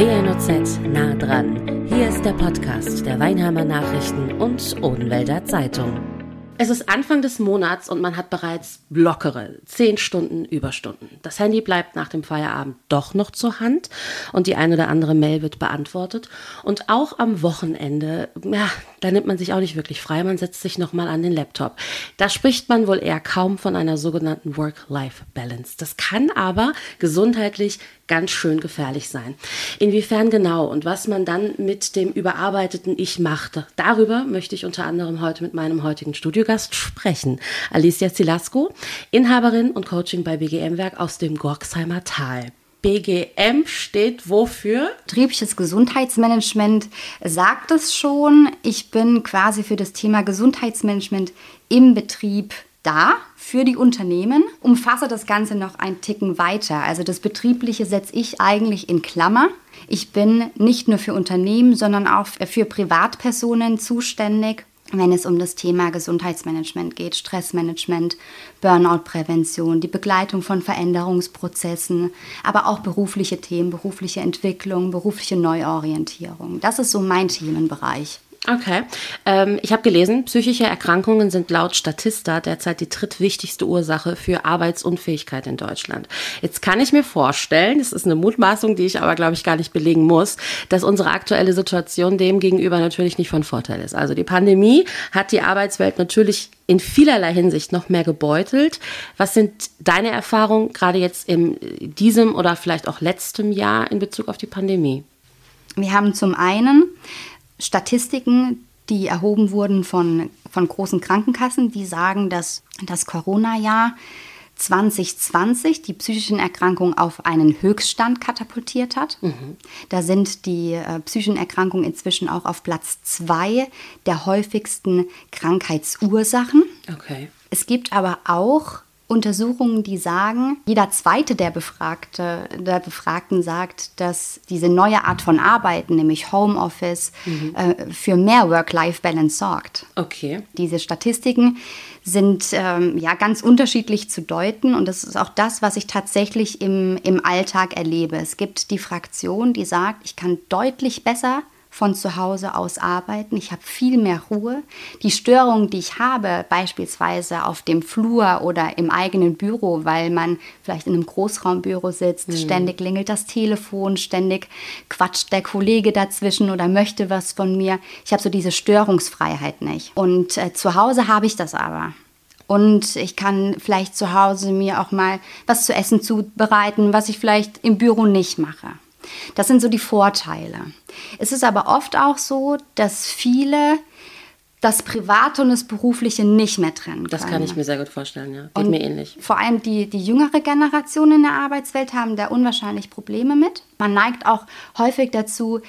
WNOZ nah dran. Hier ist der Podcast der Weinheimer Nachrichten und Odenwälder Zeitung. Es ist Anfang des Monats und man hat bereits lockere 10 Stunden Überstunden. Das Handy bleibt nach dem Feierabend doch noch zur Hand und die eine oder andere Mail wird beantwortet. Und auch am Wochenende, ja, da nimmt man sich auch nicht wirklich frei, man setzt sich nochmal an den Laptop. Da spricht man wohl eher kaum von einer sogenannten Work-Life-Balance. Das kann aber gesundheitlich ganz schön gefährlich sein. Inwiefern genau und was man dann mit dem überarbeiteten Ich macht, darüber möchte ich unter anderem heute mit meinem heutigen Studiogast sprechen. Alicia Zilasko, Inhaberin und Coaching bei BGM Werk aus dem Gorksheimer Tal. BGM steht wofür? Betriebliches Gesundheitsmanagement sagt es schon. Ich bin quasi für das Thema Gesundheitsmanagement im Betrieb da für die Unternehmen, umfasse das Ganze noch ein Ticken weiter. Also das Betriebliche setze ich eigentlich in Klammer. Ich bin nicht nur für Unternehmen, sondern auch für Privatpersonen zuständig, wenn es um das Thema Gesundheitsmanagement geht, Stressmanagement, Burnout-Prävention, die Begleitung von Veränderungsprozessen, aber auch berufliche Themen, berufliche Entwicklung, berufliche Neuorientierung. Das ist so mein Themenbereich. Okay. Ähm, ich habe gelesen, psychische Erkrankungen sind laut Statista derzeit die drittwichtigste Ursache für Arbeitsunfähigkeit in Deutschland. Jetzt kann ich mir vorstellen, das ist eine Mutmaßung, die ich aber, glaube ich, gar nicht belegen muss, dass unsere aktuelle Situation dem gegenüber natürlich nicht von Vorteil ist. Also die Pandemie hat die Arbeitswelt natürlich in vielerlei Hinsicht noch mehr gebeutelt. Was sind deine Erfahrungen gerade jetzt in diesem oder vielleicht auch letztem Jahr in Bezug auf die Pandemie? Wir haben zum einen Statistiken, die erhoben wurden von, von großen Krankenkassen, die sagen, dass das Corona-Jahr 2020 die psychischen Erkrankungen auf einen Höchststand katapultiert hat. Mhm. Da sind die äh, psychischen Erkrankungen inzwischen auch auf Platz zwei der häufigsten Krankheitsursachen. Okay. Es gibt aber auch Untersuchungen, die sagen, jeder zweite der, Befragte, der Befragten sagt, dass diese neue Art von Arbeiten, nämlich Homeoffice, mhm. äh, für mehr Work-Life-Balance sorgt. Okay. Diese Statistiken sind ähm, ja ganz unterschiedlich zu deuten und das ist auch das, was ich tatsächlich im, im Alltag erlebe. Es gibt die Fraktion, die sagt, ich kann deutlich besser von zu Hause aus arbeiten. Ich habe viel mehr Ruhe. Die Störungen, die ich habe, beispielsweise auf dem Flur oder im eigenen Büro, weil man vielleicht in einem Großraumbüro sitzt, mhm. ständig klingelt das Telefon, ständig quatscht der Kollege dazwischen oder möchte was von mir. Ich habe so diese Störungsfreiheit nicht. Und äh, zu Hause habe ich das aber. Und ich kann vielleicht zu Hause mir auch mal was zu essen zubereiten, was ich vielleicht im Büro nicht mache. Das sind so die Vorteile. Es ist aber oft auch so, dass viele das Private und das Berufliche nicht mehr trennen können. Das kann ich mir sehr gut vorstellen, ja. Geht und mir ähnlich. Vor allem die, die jüngere Generation in der Arbeitswelt haben da unwahrscheinlich Probleme mit. Man neigt auch häufig dazu,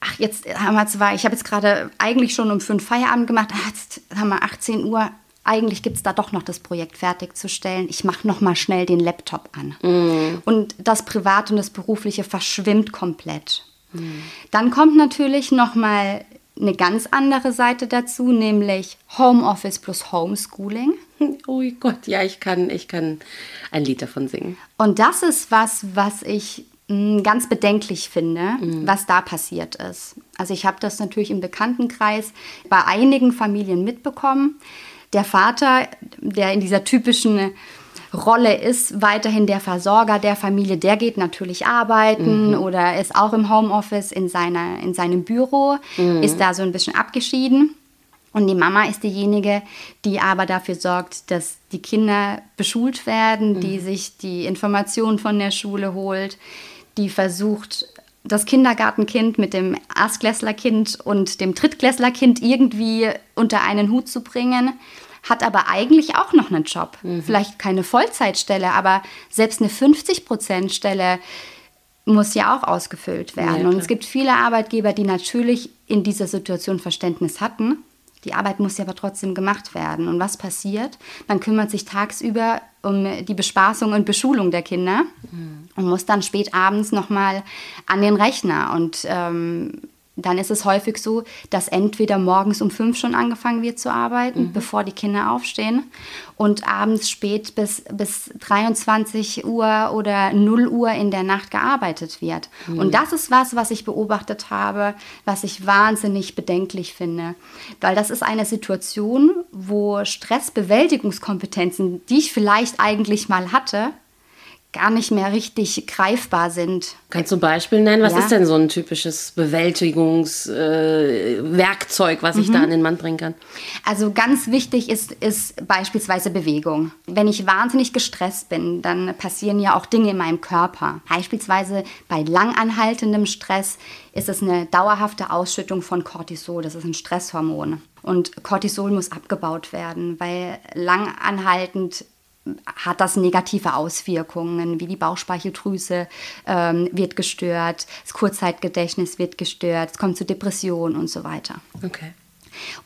ach, jetzt haben wir zwei, ich habe jetzt gerade eigentlich schon um fünf Feierabend gemacht, ach, jetzt haben wir 18 Uhr, eigentlich gibt es da doch noch das Projekt fertigzustellen. Ich mache noch mal schnell den Laptop an. Mm. Und das Private und das Berufliche verschwimmt komplett. Mm. Dann kommt natürlich noch mal eine ganz andere Seite dazu, nämlich Homeoffice plus Homeschooling. Oh Gott, ja, ich kann, ich kann ein Lied davon singen. Und das ist was, was ich mm, ganz bedenklich finde, mm. was da passiert ist. Also ich habe das natürlich im Bekanntenkreis bei einigen Familien mitbekommen. Der Vater, der in dieser typischen Rolle ist, weiterhin der Versorger der Familie, der geht natürlich arbeiten mhm. oder ist auch im Homeoffice in, seiner, in seinem Büro, mhm. ist da so ein bisschen abgeschieden. Und die Mama ist diejenige, die aber dafür sorgt, dass die Kinder beschult werden, mhm. die sich die Informationen von der Schule holt, die versucht, das Kindergartenkind mit dem Erstklässlerkind und dem Drittklässlerkind irgendwie unter einen Hut zu bringen, hat aber eigentlich auch noch einen Job. Mhm. Vielleicht keine Vollzeitstelle, aber selbst eine 50-Prozent-Stelle muss ja auch ausgefüllt werden. Ja, und es gibt viele Arbeitgeber, die natürlich in dieser Situation Verständnis hatten. Die Arbeit muss ja aber trotzdem gemacht werden. Und was passiert? Man kümmert sich tagsüber um die Bespaßung und Beschulung der Kinder mhm. und muss dann spät abends nochmal an den Rechner. Und ähm, dann ist es häufig so, dass entweder morgens um fünf schon angefangen wird zu arbeiten, mhm. bevor die Kinder aufstehen, und abends spät bis, bis 23 Uhr oder 0 Uhr in der Nacht gearbeitet wird. Mhm. Und das ist was, was ich beobachtet habe, was ich wahnsinnig bedenklich finde. Weil das ist eine Situation, wo Stressbewältigungskompetenzen, die ich vielleicht eigentlich mal hatte, gar nicht mehr richtig greifbar sind. Kannst du ein Beispiel nennen? Was ja. ist denn so ein typisches Bewältigungswerkzeug, äh, was mhm. ich da an den Mann bringen kann? Also ganz wichtig ist, ist beispielsweise Bewegung. Wenn ich wahnsinnig gestresst bin, dann passieren ja auch Dinge in meinem Körper. Beispielsweise bei langanhaltendem Stress ist es eine dauerhafte Ausschüttung von Cortisol. Das ist ein Stresshormon. Und Cortisol muss abgebaut werden, weil langanhaltend hat das negative Auswirkungen, wie die Bauchspeicheldrüse ähm, wird gestört, das Kurzzeitgedächtnis wird gestört, es kommt zu Depressionen und so weiter. Okay.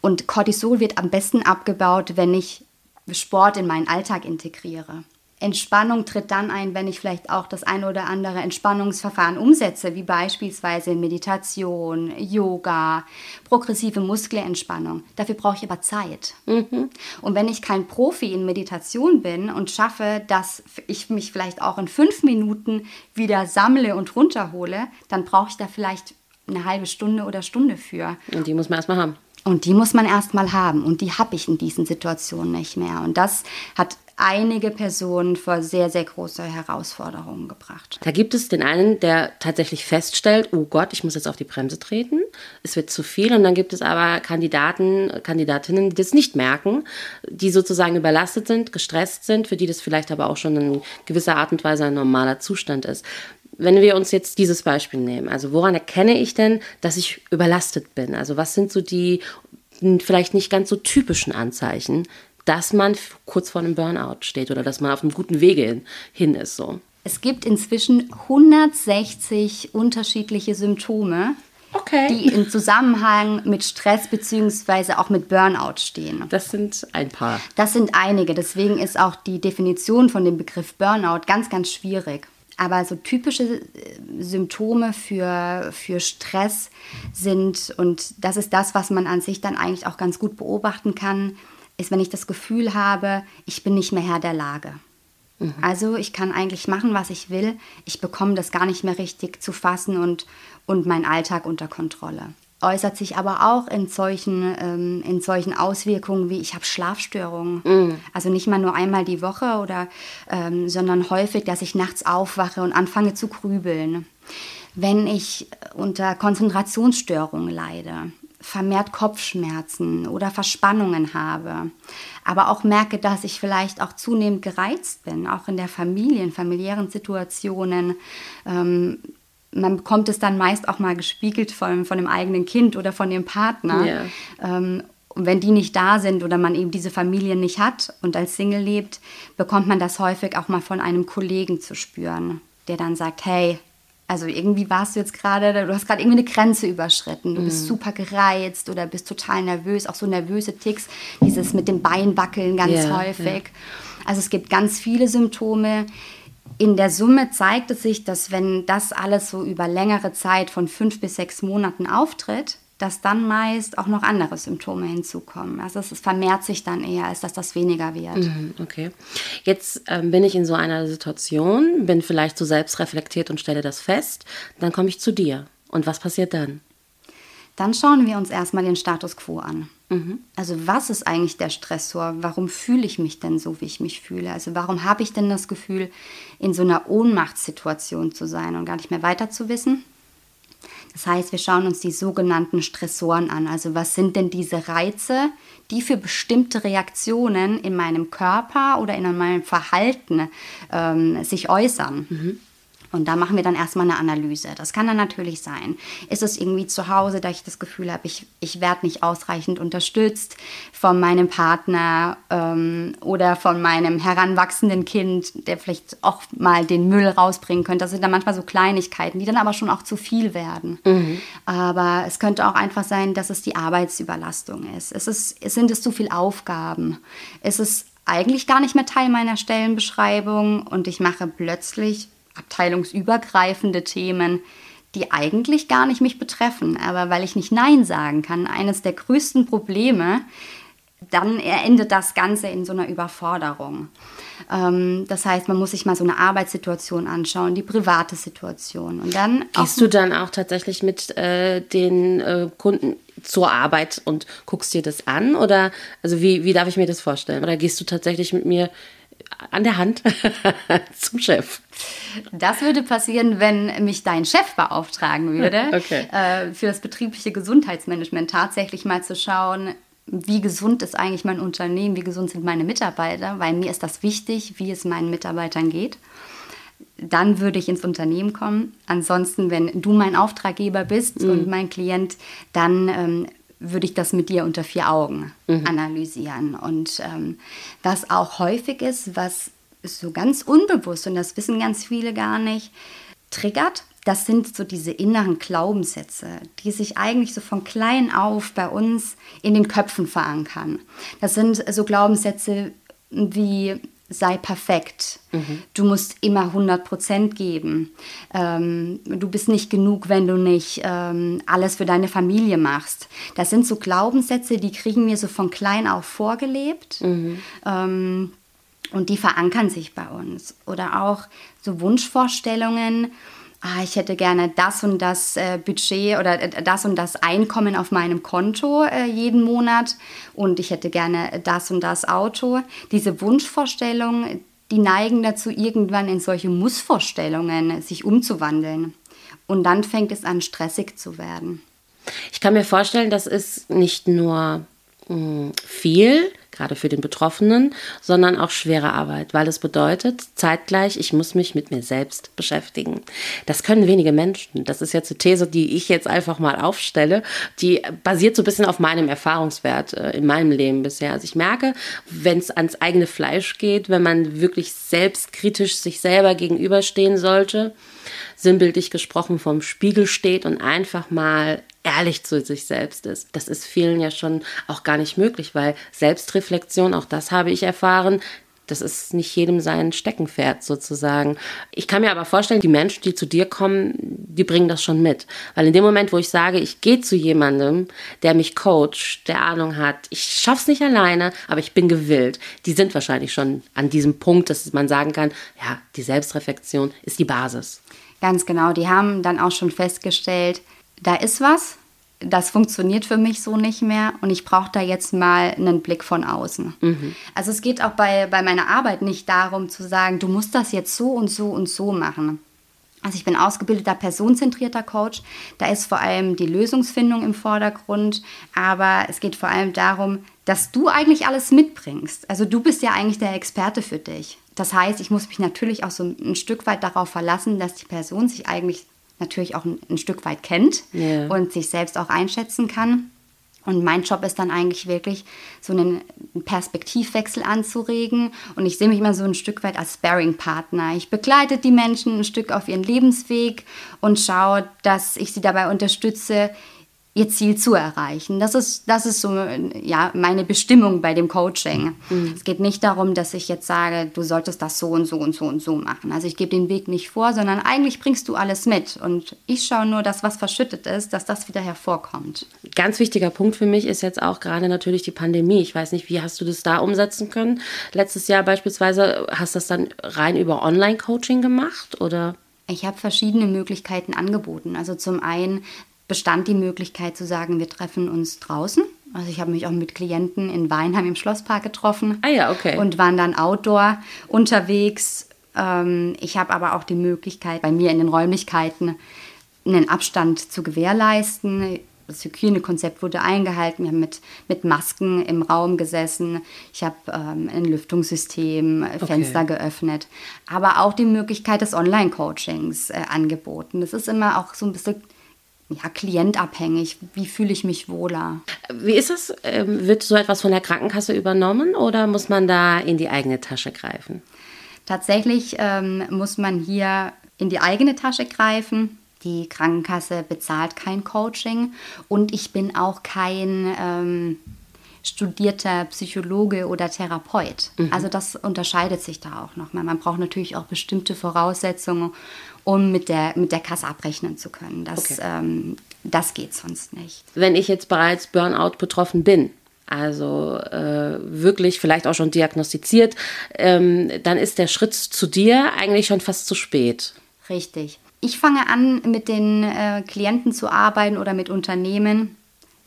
Und Cortisol wird am besten abgebaut, wenn ich Sport in meinen Alltag integriere. Entspannung tritt dann ein, wenn ich vielleicht auch das eine oder andere Entspannungsverfahren umsetze, wie beispielsweise Meditation, Yoga, progressive Muskelentspannung. Dafür brauche ich aber Zeit. Mhm. Und wenn ich kein Profi in Meditation bin und schaffe, dass ich mich vielleicht auch in fünf Minuten wieder sammle und runterhole, dann brauche ich da vielleicht eine halbe Stunde oder Stunde für. Und die muss man erstmal haben. Und die muss man erstmal haben. Und die habe ich in diesen Situationen nicht mehr. Und das hat einige Personen vor sehr, sehr große Herausforderungen gebracht. Da gibt es den einen, der tatsächlich feststellt, oh Gott, ich muss jetzt auf die Bremse treten, es wird zu viel. Und dann gibt es aber Kandidaten, Kandidatinnen, die das nicht merken, die sozusagen überlastet sind, gestresst sind, für die das vielleicht aber auch schon in gewisser Art und Weise ein normaler Zustand ist. Wenn wir uns jetzt dieses Beispiel nehmen, also woran erkenne ich denn, dass ich überlastet bin? Also was sind so die vielleicht nicht ganz so typischen Anzeichen, dass man kurz vor einem Burnout steht oder dass man auf einem guten Wege hin ist. So. Es gibt inzwischen 160 unterschiedliche Symptome, okay. die im Zusammenhang mit Stress bzw. auch mit Burnout stehen. Das sind ein paar. Das sind einige. Deswegen ist auch die Definition von dem Begriff Burnout ganz, ganz schwierig. Aber so typische äh, Symptome für, für Stress sind, und das ist das, was man an sich dann eigentlich auch ganz gut beobachten kann, ist, wenn ich das Gefühl habe, ich bin nicht mehr Herr der Lage. Mhm. Also ich kann eigentlich machen, was ich will. Ich bekomme das gar nicht mehr richtig zu fassen und, und meinen Alltag unter Kontrolle. Äußert sich aber auch in solchen, ähm, in solchen Auswirkungen wie ich habe Schlafstörungen. Mhm. Also nicht mal nur einmal die Woche, oder, ähm, sondern häufig, dass ich nachts aufwache und anfange zu grübeln. Wenn ich unter Konzentrationsstörungen leide, vermehrt Kopfschmerzen oder Verspannungen habe, aber auch merke, dass ich vielleicht auch zunehmend gereizt bin, auch in der Familie, in familiären Situationen. Ähm, man bekommt es dann meist auch mal gespiegelt von, von dem eigenen Kind oder von dem Partner. Yeah. Ähm, und wenn die nicht da sind oder man eben diese Familie nicht hat und als Single lebt, bekommt man das häufig auch mal von einem Kollegen zu spüren, der dann sagt, hey, also irgendwie warst du jetzt gerade, du hast gerade irgendwie eine Grenze überschritten. Du mhm. bist super gereizt oder bist total nervös, auch so nervöse Ticks, dieses mit dem Bein wackeln ganz yeah, häufig. Yeah. Also es gibt ganz viele Symptome. In der Summe zeigt es sich, dass wenn das alles so über längere Zeit von fünf bis sechs Monaten auftritt, dass dann meist auch noch andere Symptome hinzukommen. Also es vermehrt sich dann eher, als dass das weniger wird. Mhm, okay. Jetzt ähm, bin ich in so einer Situation, bin vielleicht so selbstreflektiert und stelle das fest. Dann komme ich zu dir. Und was passiert dann? Dann schauen wir uns erstmal den Status quo an. Mhm. Also was ist eigentlich der Stressor? Warum fühle ich mich denn so, wie ich mich fühle? Also warum habe ich denn das Gefühl, in so einer Ohnmachtssituation zu sein und gar nicht mehr weiter zu wissen? Das heißt, wir schauen uns die sogenannten Stressoren an. Also was sind denn diese Reize, die für bestimmte Reaktionen in meinem Körper oder in meinem Verhalten ähm, sich äußern? Mhm. Und da machen wir dann erstmal eine Analyse. Das kann dann natürlich sein. Ist es irgendwie zu Hause, da ich das Gefühl habe, ich, ich werde nicht ausreichend unterstützt von meinem Partner ähm, oder von meinem heranwachsenden Kind, der vielleicht auch mal den Müll rausbringen könnte. Das sind dann manchmal so Kleinigkeiten, die dann aber schon auch zu viel werden. Mhm. Aber es könnte auch einfach sein, dass es die Arbeitsüberlastung ist. Es ist, sind es zu viele Aufgaben? Ist es eigentlich gar nicht mehr Teil meiner Stellenbeschreibung und ich mache plötzlich abteilungsübergreifende Themen, die eigentlich gar nicht mich betreffen, aber weil ich nicht Nein sagen kann, eines der größten Probleme, dann endet das Ganze in so einer Überforderung. Ähm, das heißt, man muss sich mal so eine Arbeitssituation anschauen, die private Situation. Und dann gehst du dann auch tatsächlich mit äh, den äh, Kunden zur Arbeit und guckst dir das an? Oder also wie, wie darf ich mir das vorstellen? Oder gehst du tatsächlich mit mir an der Hand zum Chef? Das würde passieren, wenn mich dein Chef beauftragen würde, okay. äh, für das betriebliche Gesundheitsmanagement tatsächlich mal zu schauen, wie gesund ist eigentlich mein Unternehmen, wie gesund sind meine Mitarbeiter, weil mir ist das wichtig, wie es meinen Mitarbeitern geht. Dann würde ich ins Unternehmen kommen. Ansonsten, wenn du mein Auftraggeber bist mhm. und mein Klient, dann ähm, würde ich das mit dir unter vier Augen mhm. analysieren. Und ähm, was auch häufig ist, was so ganz unbewusst, und das wissen ganz viele gar nicht, triggert, das sind so diese inneren Glaubenssätze, die sich eigentlich so von klein auf bei uns in den Köpfen verankern. Das sind so Glaubenssätze wie sei perfekt, mhm. du musst immer 100% geben, ähm, du bist nicht genug, wenn du nicht ähm, alles für deine Familie machst. Das sind so Glaubenssätze, die kriegen wir so von klein auf vorgelebt. Mhm. Ähm, und die verankern sich bei uns. Oder auch so Wunschvorstellungen, ah, ich hätte gerne das und das äh, Budget oder äh, das und das Einkommen auf meinem Konto äh, jeden Monat und ich hätte gerne das und das Auto. Diese Wunschvorstellungen, die neigen dazu, irgendwann in solche Mussvorstellungen sich umzuwandeln. Und dann fängt es an, stressig zu werden. Ich kann mir vorstellen, das ist nicht nur viel, gerade für den Betroffenen, sondern auch schwere Arbeit, weil es bedeutet, zeitgleich, ich muss mich mit mir selbst beschäftigen. Das können wenige Menschen. Das ist jetzt eine These, die ich jetzt einfach mal aufstelle, die basiert so ein bisschen auf meinem Erfahrungswert äh, in meinem Leben bisher. Also ich merke, wenn es ans eigene Fleisch geht, wenn man wirklich selbstkritisch sich selber gegenüberstehen sollte, sinnbildlich gesprochen vom Spiegel steht und einfach mal ehrlich zu sich selbst ist. Das ist vielen ja schon auch gar nicht möglich, weil Selbstreflexion, auch das habe ich erfahren, das ist nicht jedem sein Steckenpferd sozusagen. Ich kann mir aber vorstellen, die Menschen, die zu dir kommen, die bringen das schon mit. Weil in dem Moment, wo ich sage, ich gehe zu jemandem, der mich coacht, der Ahnung hat, ich schaff's nicht alleine, aber ich bin gewillt, die sind wahrscheinlich schon an diesem Punkt, dass man sagen kann, ja, die Selbstreflexion ist die Basis. Ganz genau, die haben dann auch schon festgestellt, da ist was, das funktioniert für mich so nicht mehr und ich brauche da jetzt mal einen Blick von außen. Mhm. Also es geht auch bei, bei meiner Arbeit nicht darum zu sagen, du musst das jetzt so und so und so machen. Also ich bin ausgebildeter personenzentrierter Coach. Da ist vor allem die Lösungsfindung im Vordergrund, aber es geht vor allem darum, dass du eigentlich alles mitbringst. Also du bist ja eigentlich der Experte für dich. Das heißt, ich muss mich natürlich auch so ein Stück weit darauf verlassen, dass die Person sich eigentlich natürlich auch ein, ein Stück weit kennt yeah. und sich selbst auch einschätzen kann. Und mein Job ist dann eigentlich wirklich, so einen Perspektivwechsel anzuregen. Und ich sehe mich immer so ein Stück weit als Sparring-Partner. Ich begleite die Menschen ein Stück auf ihren Lebensweg und schaue, dass ich sie dabei unterstütze, ihr Ziel zu erreichen. Das ist, das ist so ja, meine Bestimmung bei dem Coaching. Mhm. Es geht nicht darum, dass ich jetzt sage, du solltest das so und so und so und so machen. Also ich gebe den Weg nicht vor, sondern eigentlich bringst du alles mit. Und ich schaue nur, dass was verschüttet ist, dass das wieder hervorkommt. Ganz wichtiger Punkt für mich ist jetzt auch gerade natürlich die Pandemie. Ich weiß nicht, wie hast du das da umsetzen können? Letztes Jahr beispielsweise hast du das dann rein über Online-Coaching gemacht oder? Ich habe verschiedene Möglichkeiten angeboten. Also zum einen bestand die Möglichkeit zu sagen, wir treffen uns draußen. Also ich habe mich auch mit Klienten in Weinheim im Schlosspark getroffen. Ah ja, okay. Und waren dann outdoor unterwegs. Ähm, ich habe aber auch die Möglichkeit, bei mir in den Räumlichkeiten einen Abstand zu gewährleisten. Das Hygienekonzept wurde eingehalten. Wir haben mit, mit Masken im Raum gesessen. Ich habe ähm, ein Lüftungssystem, okay. Fenster geöffnet. Aber auch die Möglichkeit des Online-Coachings äh, angeboten. Das ist immer auch so ein bisschen ja, klientabhängig. Wie fühle ich mich wohler? Wie ist es? Ähm, wird so etwas von der Krankenkasse übernommen oder muss man da in die eigene Tasche greifen? Tatsächlich ähm, muss man hier in die eigene Tasche greifen. Die Krankenkasse bezahlt kein Coaching und ich bin auch kein ähm, studierter Psychologe oder Therapeut. Mhm. Also das unterscheidet sich da auch nochmal. Man braucht natürlich auch bestimmte Voraussetzungen, um mit der, mit der Kasse abrechnen zu können. Das, okay. ähm, das geht sonst nicht. Wenn ich jetzt bereits Burnout betroffen bin, also äh, wirklich vielleicht auch schon diagnostiziert, ähm, dann ist der Schritt zu dir eigentlich schon fast zu spät. Richtig. Ich fange an, mit den äh, Klienten zu arbeiten oder mit Unternehmen,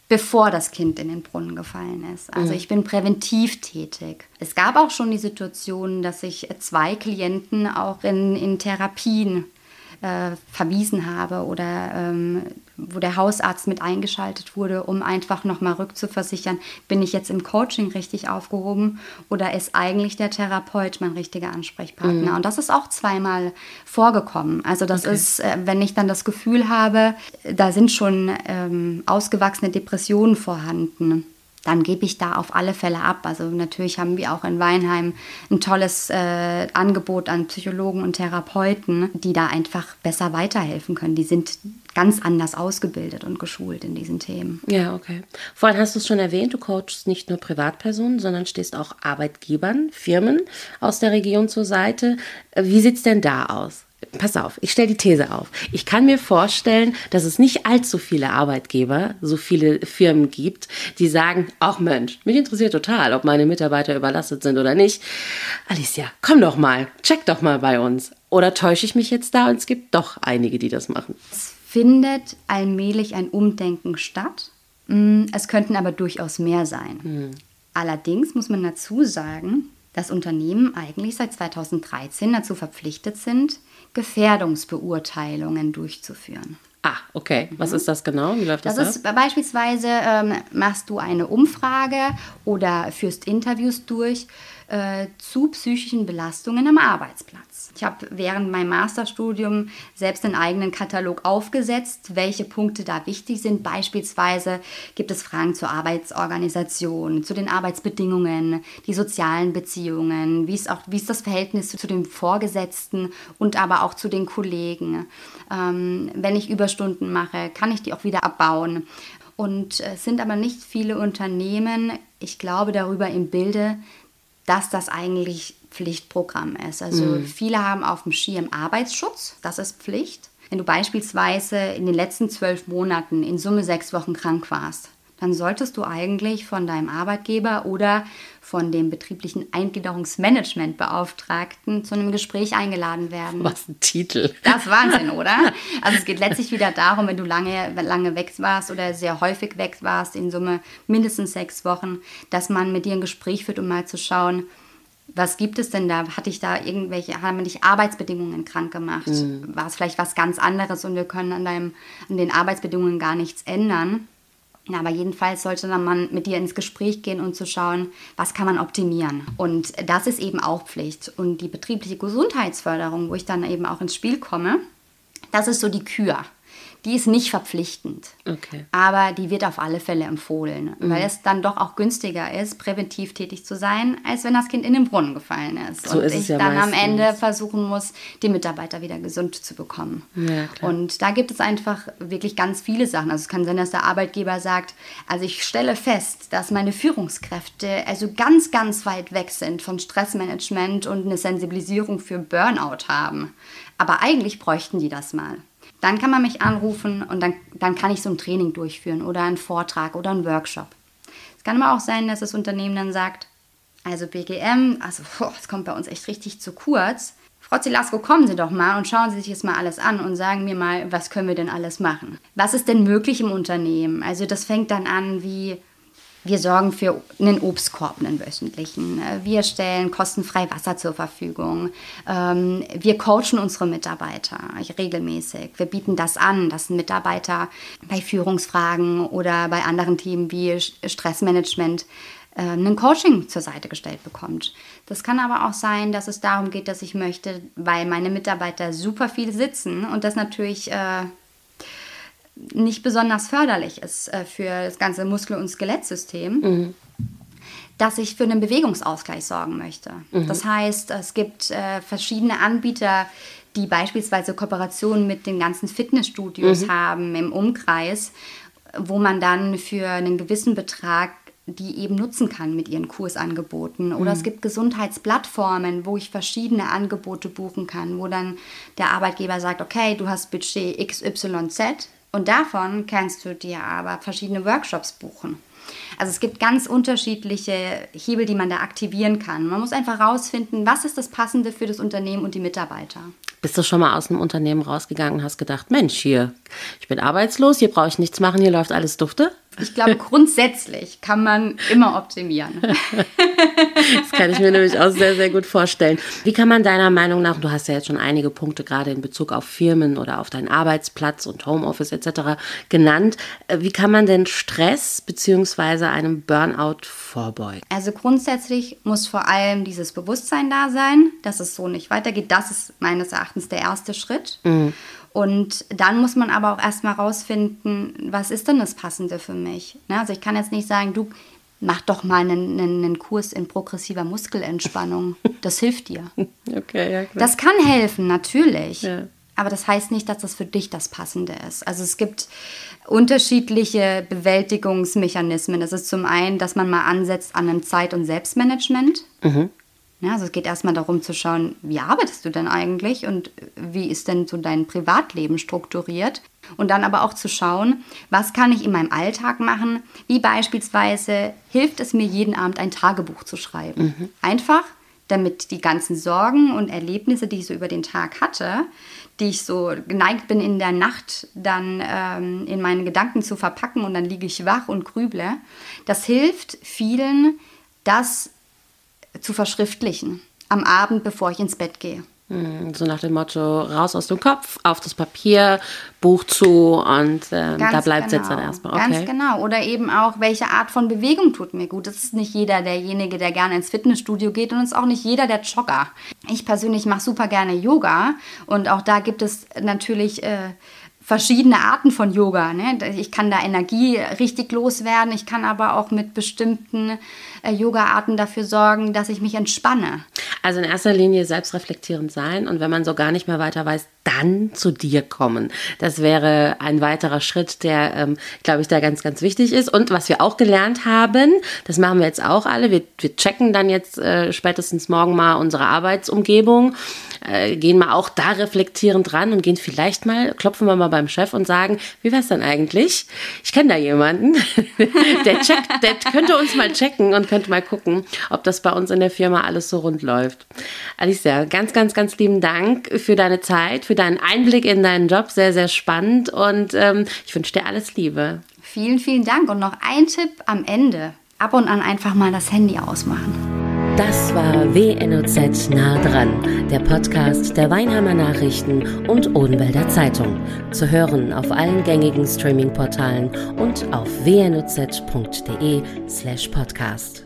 bevor das Kind in den Brunnen gefallen ist. Also mhm. ich bin präventiv tätig. Es gab auch schon die Situation, dass ich zwei Klienten auch in, in Therapien äh, verwiesen habe oder ähm, wo der Hausarzt mit eingeschaltet wurde, um einfach nochmal rückzuversichern, bin ich jetzt im Coaching richtig aufgehoben oder ist eigentlich der Therapeut mein richtiger Ansprechpartner? Mhm. Und das ist auch zweimal vorgekommen. Also das okay. ist, äh, wenn ich dann das Gefühl habe, da sind schon ähm, ausgewachsene Depressionen vorhanden dann gebe ich da auf alle Fälle ab. Also natürlich haben wir auch in Weinheim ein tolles äh, Angebot an Psychologen und Therapeuten, die da einfach besser weiterhelfen können. Die sind ganz anders ausgebildet und geschult in diesen Themen. Ja, okay. Vorhin hast du es schon erwähnt, du coachst nicht nur Privatpersonen, sondern stehst auch Arbeitgebern, Firmen aus der Region zur Seite. Wie sieht es denn da aus? Pass auf, ich stelle die These auf. Ich kann mir vorstellen, dass es nicht allzu viele Arbeitgeber, so viele Firmen gibt, die sagen, ach Mensch, mich interessiert total, ob meine Mitarbeiter überlastet sind oder nicht. Alicia, komm doch mal, check doch mal bei uns. Oder täusche ich mich jetzt da und es gibt doch einige, die das machen. Es findet allmählich ein Umdenken statt. Mm, es könnten aber durchaus mehr sein. Hm. Allerdings muss man dazu sagen, dass Unternehmen eigentlich seit 2013 dazu verpflichtet sind, Gefährdungsbeurteilungen durchzuführen. Ah, okay. Was mhm. ist das genau? Wie läuft das? Das ist ab? beispielsweise, ähm, machst du eine Umfrage oder führst Interviews durch äh, zu psychischen Belastungen am Arbeitsplatz. Ich habe während meinem Masterstudium selbst einen eigenen Katalog aufgesetzt, welche Punkte da wichtig sind. Beispielsweise gibt es Fragen zur Arbeitsorganisation, zu den Arbeitsbedingungen, die sozialen Beziehungen, wie ist, auch, wie ist das Verhältnis zu den Vorgesetzten und aber auch zu den Kollegen. Ähm, wenn ich Überstunden mache, kann ich die auch wieder abbauen. Und es sind aber nicht viele Unternehmen, ich glaube, darüber im Bilde, dass das eigentlich Pflichtprogramm ist. Also mhm. viele haben auf dem Schirm Arbeitsschutz, das ist Pflicht. Wenn du beispielsweise in den letzten zwölf Monaten in Summe sechs Wochen krank warst, dann solltest du eigentlich von deinem Arbeitgeber oder von dem betrieblichen Eingliederungsmanagementbeauftragten zu einem Gespräch eingeladen werden. Was ein Titel. Das ist Wahnsinn, oder? Also es geht letztlich wieder darum, wenn du lange, lange weg warst oder sehr häufig weg warst, in Summe mindestens sechs Wochen, dass man mit dir ein Gespräch führt, um mal zu schauen, was gibt es denn da? Hatte ich da irgendwelche, haben dich Arbeitsbedingungen krank gemacht? Mhm. War es vielleicht was ganz anderes und wir können an, deinem, an den Arbeitsbedingungen gar nichts ändern? Ja, aber jedenfalls sollte dann man mit dir ins Gespräch gehen und zu schauen, was kann man optimieren. Und das ist eben auch Pflicht. Und die betriebliche Gesundheitsförderung, wo ich dann eben auch ins Spiel komme, das ist so die Kür die ist nicht verpflichtend. Okay. Aber die wird auf alle Fälle empfohlen, mhm. weil es dann doch auch günstiger ist, präventiv tätig zu sein, als wenn das Kind in den Brunnen gefallen ist. So und ist ich ja dann meistens. am Ende versuchen muss, die Mitarbeiter wieder gesund zu bekommen. Ja, und da gibt es einfach wirklich ganz viele Sachen. Also es kann sein, dass der Arbeitgeber sagt, also ich stelle fest, dass meine Führungskräfte also ganz, ganz weit weg sind von Stressmanagement und eine Sensibilisierung für Burnout haben. Aber eigentlich bräuchten die das mal. Dann kann man mich anrufen und dann, dann kann ich so ein Training durchführen oder einen Vortrag oder einen Workshop. Es kann aber auch sein, dass das Unternehmen dann sagt, also BGM, also es kommt bei uns echt richtig zu kurz. Frau Zilasko, kommen Sie doch mal und schauen Sie sich jetzt mal alles an und sagen mir mal, was können wir denn alles machen? Was ist denn möglich im Unternehmen? Also das fängt dann an wie wir sorgen für einen Obstkorb, einen wöchentlichen. Wir stellen kostenfrei Wasser zur Verfügung. Ähm, wir coachen unsere Mitarbeiter regelmäßig. Wir bieten das an, dass ein Mitarbeiter bei Führungsfragen oder bei anderen Themen wie Stressmanagement ähm, ein Coaching zur Seite gestellt bekommt. Das kann aber auch sein, dass es darum geht, dass ich möchte, weil meine Mitarbeiter super viel sitzen und das natürlich äh, nicht besonders förderlich ist äh, für das ganze Muskel- und Skelettsystem, mhm. dass ich für einen Bewegungsausgleich sorgen möchte. Mhm. Das heißt, es gibt äh, verschiedene Anbieter, die beispielsweise Kooperationen mit den ganzen Fitnessstudios mhm. haben im Umkreis, wo man dann für einen gewissen Betrag die eben nutzen kann mit ihren Kursangeboten. Oder mhm. es gibt Gesundheitsplattformen, wo ich verschiedene Angebote buchen kann, wo dann der Arbeitgeber sagt, okay, du hast Budget XYZ und davon kannst du dir aber verschiedene Workshops buchen. Also es gibt ganz unterschiedliche Hebel, die man da aktivieren kann. Man muss einfach rausfinden, was ist das Passende für das Unternehmen und die Mitarbeiter. Bist du schon mal aus einem Unternehmen rausgegangen und hast gedacht, Mensch, hier, ich bin arbeitslos, hier brauche ich nichts machen, hier läuft alles dufte? Ich glaube, grundsätzlich kann man immer optimieren. das kann ich mir nämlich auch sehr, sehr gut vorstellen. Wie kann man deiner Meinung nach, du hast ja jetzt schon einige Punkte gerade in Bezug auf Firmen oder auf deinen Arbeitsplatz und Homeoffice etc. genannt, äh, wie kann man denn Stress bzw. einem Burnout vorbeugen? Also grundsätzlich muss vor allem dieses Bewusstsein da sein, dass es so nicht weitergeht. Das ist meines Erachtens der erste Schritt. Mhm. Und dann muss man aber auch erstmal rausfinden, was ist denn das Passende für mich? Ne? Also ich kann jetzt nicht sagen, du mach doch mal einen, einen Kurs in progressiver Muskelentspannung. Das hilft dir. Okay, ja, klar. Das kann helfen, natürlich. Ja. Aber das heißt nicht, dass das für dich das Passende ist. Also es gibt unterschiedliche Bewältigungsmechanismen. Das ist zum einen, dass man mal ansetzt an einem Zeit- und Selbstmanagement. Mhm. Ja, also es geht erstmal darum zu schauen, wie arbeitest du denn eigentlich und wie ist denn so dein Privatleben strukturiert? Und dann aber auch zu schauen, was kann ich in meinem Alltag machen? Wie beispielsweise hilft es mir jeden Abend ein Tagebuch zu schreiben. Mhm. Einfach, damit die ganzen Sorgen und Erlebnisse, die ich so über den Tag hatte, die ich so geneigt bin in der Nacht dann ähm, in meine Gedanken zu verpacken und dann liege ich wach und grüble, das hilft vielen, das zu verschriftlichen am Abend, bevor ich ins Bett gehe. Hm, so nach dem Motto, raus aus dem Kopf, auf das Papier, Buch zu und äh, da bleibt es genau. jetzt dann erstmal. Okay. Ganz genau. Oder eben auch, welche Art von Bewegung tut mir gut. Das ist nicht jeder derjenige, der gerne ins Fitnessstudio geht und es ist auch nicht jeder der Jogger. Ich persönlich mache super gerne Yoga und auch da gibt es natürlich... Äh, verschiedene Arten von Yoga. Ne? Ich kann da Energie richtig loswerden, ich kann aber auch mit bestimmten äh, Yoga-Arten dafür sorgen, dass ich mich entspanne. Also in erster Linie selbstreflektierend sein und wenn man so gar nicht mehr weiter weiß, dann zu dir kommen. Das wäre ein weiterer Schritt, der, ähm, glaube ich, da ganz, ganz wichtig ist. Und was wir auch gelernt haben, das machen wir jetzt auch alle, wir, wir checken dann jetzt äh, spätestens morgen mal unsere Arbeitsumgebung, äh, gehen mal auch da reflektierend ran und gehen vielleicht mal, klopfen wir mal beim Chef und sagen, wie wär's denn eigentlich? Ich kenne da jemanden, der checkt, der könnte uns mal checken und könnte mal gucken, ob das bei uns in der Firma alles so rund läuft. Alicia, ganz, ganz, ganz lieben Dank für deine Zeit, für für deinen Einblick in deinen Job. Sehr, sehr spannend und ähm, ich wünsche dir alles Liebe. Vielen, vielen Dank. Und noch ein Tipp am Ende. Ab und an einfach mal das Handy ausmachen. Das war WNOZ nah dran, der Podcast der Weinheimer Nachrichten und Odenwälder Zeitung. Zu hören auf allen gängigen Streaming-Portalen und auf wnoz.de slash podcast.